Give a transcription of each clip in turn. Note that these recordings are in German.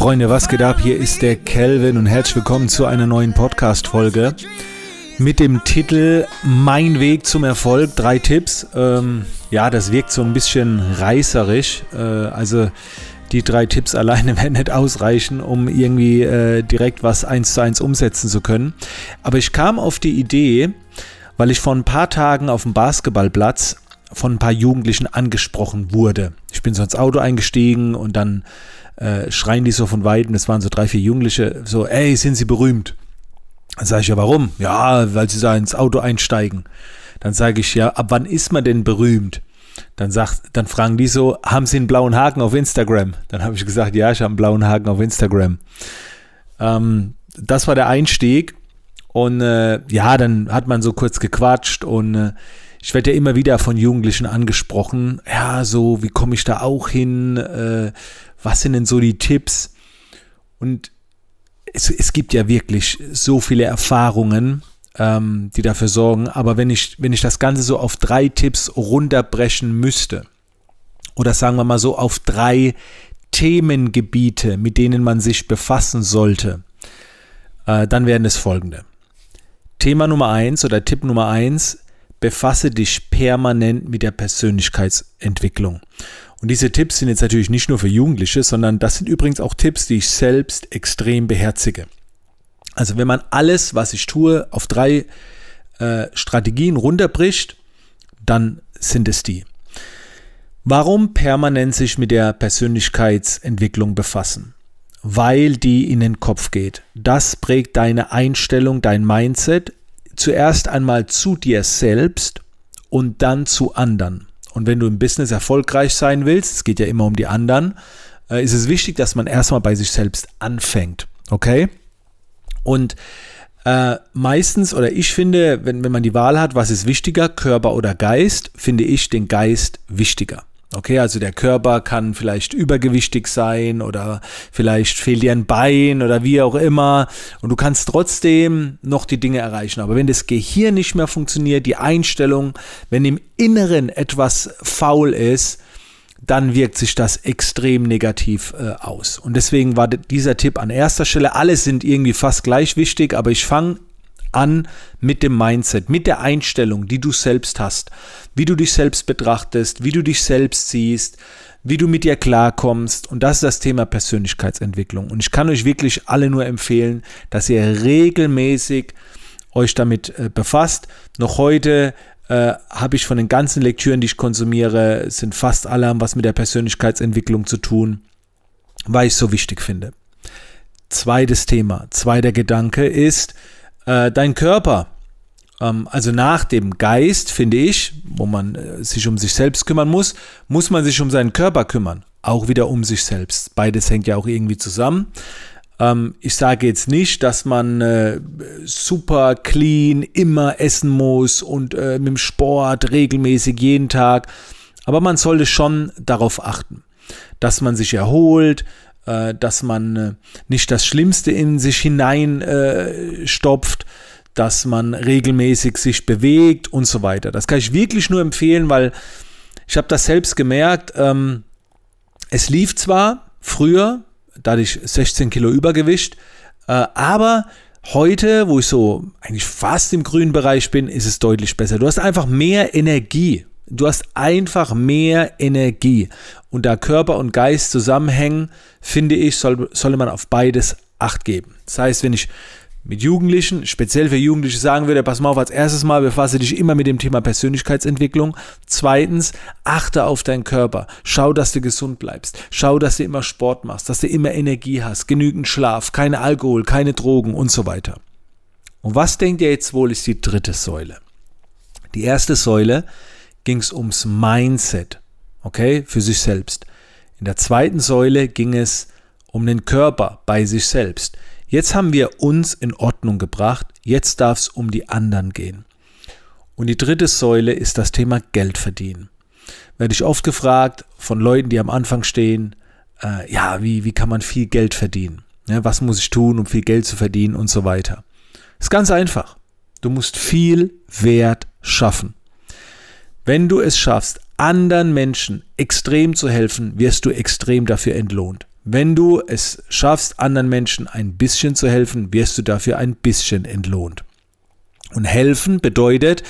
Freunde, was geht ab? Hier ist der Kelvin und herzlich willkommen zu einer neuen Podcast-Folge mit dem Titel Mein Weg zum Erfolg. Drei Tipps. Ähm, ja, das wirkt so ein bisschen reißerisch. Äh, also die drei Tipps alleine werden nicht ausreichen, um irgendwie äh, direkt was eins zu eins umsetzen zu können. Aber ich kam auf die Idee, weil ich vor ein paar Tagen auf dem Basketballplatz von ein paar Jugendlichen angesprochen wurde. Ich bin so ins Auto eingestiegen und dann äh, schreien die so von Weitem, das waren so drei, vier Jugendliche, so, ey, sind sie berühmt? Dann sage ich, ja, warum? Ja, weil sie da ins Auto einsteigen. Dann sage ich, ja, ab wann ist man denn berühmt? Dann, sagt, dann fragen die so, haben sie einen blauen Haken auf Instagram? Dann habe ich gesagt, ja, ich habe einen blauen Haken auf Instagram. Ähm, das war der Einstieg. Und äh, ja, dann hat man so kurz gequatscht und äh, ich werde ja immer wieder von Jugendlichen angesprochen. Ja, so, wie komme ich da auch hin? Äh, was sind denn so die Tipps? Und es, es gibt ja wirklich so viele Erfahrungen, ähm, die dafür sorgen. Aber wenn ich, wenn ich das Ganze so auf drei Tipps runterbrechen müsste, oder sagen wir mal so auf drei Themengebiete, mit denen man sich befassen sollte, äh, dann wären es folgende. Thema Nummer eins oder Tipp Nummer eins, befasse dich permanent mit der Persönlichkeitsentwicklung. Und diese Tipps sind jetzt natürlich nicht nur für Jugendliche, sondern das sind übrigens auch Tipps, die ich selbst extrem beherzige. Also wenn man alles, was ich tue, auf drei äh, Strategien runterbricht, dann sind es die. Warum permanent sich mit der Persönlichkeitsentwicklung befassen? Weil die in den Kopf geht. Das prägt deine Einstellung, dein Mindset, zuerst einmal zu dir selbst und dann zu anderen. Und wenn du im Business erfolgreich sein willst, es geht ja immer um die anderen, äh, ist es wichtig, dass man erstmal bei sich selbst anfängt. Okay? Und äh, meistens, oder ich finde, wenn, wenn man die Wahl hat, was ist wichtiger, Körper oder Geist, finde ich den Geist wichtiger. Okay, also der Körper kann vielleicht übergewichtig sein oder vielleicht fehlt dir ein Bein oder wie auch immer und du kannst trotzdem noch die Dinge erreichen. Aber wenn das Gehirn nicht mehr funktioniert, die Einstellung, wenn im Inneren etwas faul ist, dann wirkt sich das extrem negativ äh, aus. Und deswegen war dieser Tipp an erster Stelle. Alle sind irgendwie fast gleich wichtig, aber ich fange an mit dem Mindset, mit der Einstellung, die du selbst hast, wie du dich selbst betrachtest, wie du dich selbst siehst, wie du mit dir klarkommst. Und das ist das Thema Persönlichkeitsentwicklung. Und ich kann euch wirklich alle nur empfehlen, dass ihr regelmäßig euch damit äh, befasst. Noch heute äh, habe ich von den ganzen Lektüren, die ich konsumiere, sind fast alle haben was mit der Persönlichkeitsentwicklung zu tun, weil ich es so wichtig finde. Zweites Thema, zweiter Gedanke ist, äh, dein Körper, ähm, also nach dem Geist, finde ich, wo man äh, sich um sich selbst kümmern muss, muss man sich um seinen Körper kümmern. Auch wieder um sich selbst. Beides hängt ja auch irgendwie zusammen. Ähm, ich sage jetzt nicht, dass man äh, super clean immer essen muss und äh, mit dem Sport regelmäßig jeden Tag. Aber man sollte schon darauf achten, dass man sich erholt, äh, dass man äh, nicht das Schlimmste in sich hineinstopft, äh, dass man regelmäßig sich bewegt und so weiter. Das kann ich wirklich nur empfehlen, weil ich habe das selbst gemerkt. Ähm, es lief zwar früher, da hatte ich 16 Kilo Übergewicht, äh, aber heute, wo ich so eigentlich fast im grünen Bereich bin, ist es deutlich besser. Du hast einfach mehr Energie. Du hast einfach mehr Energie. Und da Körper und Geist zusammenhängen, finde ich, soll, solle man auf beides Acht geben. Das heißt, wenn ich mit Jugendlichen, speziell für Jugendliche sagen würde, pass mal auf, als erstes Mal befasse dich immer mit dem Thema Persönlichkeitsentwicklung. Zweitens, achte auf deinen Körper. Schau, dass du gesund bleibst. Schau, dass du immer Sport machst, dass du immer Energie hast, genügend Schlaf, kein Alkohol, keine Drogen und so weiter. Und was denkt ihr jetzt wohl ist die dritte Säule? Die erste Säule ging es ums Mindset, okay, für sich selbst. In der zweiten Säule ging es um den Körper bei sich selbst. Jetzt haben wir uns in Ordnung gebracht, jetzt darf es um die anderen gehen. Und die dritte Säule ist das Thema Geld verdienen. Werde ich oft gefragt von Leuten, die am Anfang stehen, äh, ja, wie, wie kann man viel Geld verdienen? Ja, was muss ich tun, um viel Geld zu verdienen und so weiter. Ist ganz einfach. Du musst viel Wert schaffen. Wenn du es schaffst, anderen Menschen extrem zu helfen, wirst du extrem dafür entlohnt. Wenn du es schaffst, anderen Menschen ein bisschen zu helfen, wirst du dafür ein bisschen entlohnt. Und helfen bedeutet,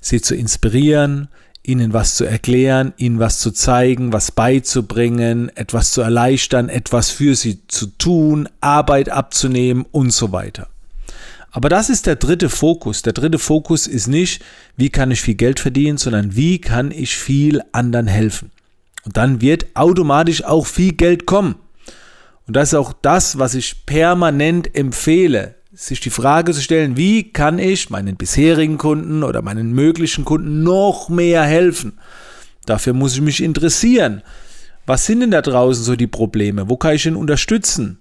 sie zu inspirieren, ihnen was zu erklären, ihnen was zu zeigen, was beizubringen, etwas zu erleichtern, etwas für sie zu tun, Arbeit abzunehmen und so weiter. Aber das ist der dritte Fokus. Der dritte Fokus ist nicht, wie kann ich viel Geld verdienen, sondern wie kann ich viel anderen helfen. Und dann wird automatisch auch viel Geld kommen. Und das ist auch das, was ich permanent empfehle, sich die Frage zu stellen, wie kann ich meinen bisherigen Kunden oder meinen möglichen Kunden noch mehr helfen? Dafür muss ich mich interessieren. Was sind denn da draußen so die Probleme? Wo kann ich ihn unterstützen?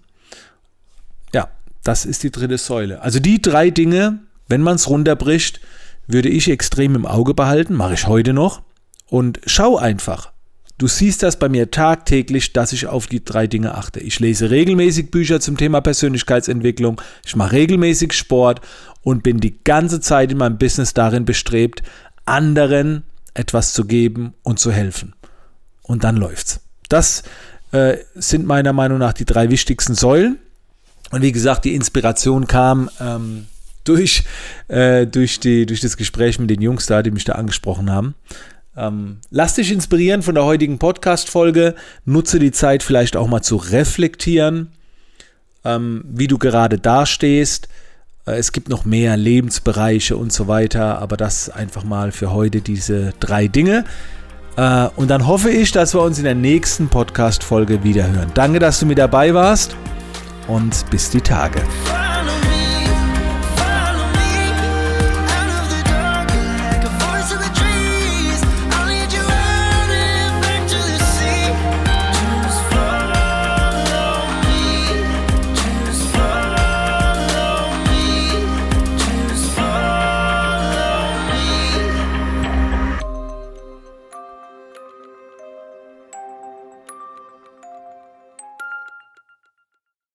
Das ist die dritte Säule. Also die drei Dinge, wenn man es runterbricht, würde ich extrem im Auge behalten, mache ich heute noch. Und schau einfach. Du siehst das bei mir tagtäglich, dass ich auf die drei Dinge achte. Ich lese regelmäßig Bücher zum Thema Persönlichkeitsentwicklung, ich mache regelmäßig Sport und bin die ganze Zeit in meinem Business darin bestrebt, anderen etwas zu geben und zu helfen. Und dann läuft's. Das äh, sind meiner Meinung nach die drei wichtigsten Säulen. Und wie gesagt, die Inspiration kam ähm, durch, äh, durch, die, durch das Gespräch mit den Jungs da, die mich da angesprochen haben. Ähm, lass dich inspirieren von der heutigen Podcast-Folge. Nutze die Zeit vielleicht auch mal zu reflektieren, ähm, wie du gerade dastehst. Äh, es gibt noch mehr Lebensbereiche und so weiter, aber das einfach mal für heute diese drei Dinge. Äh, und dann hoffe ich, dass wir uns in der nächsten Podcast-Folge wiederhören. Danke, dass du mit dabei warst und bis die Tage.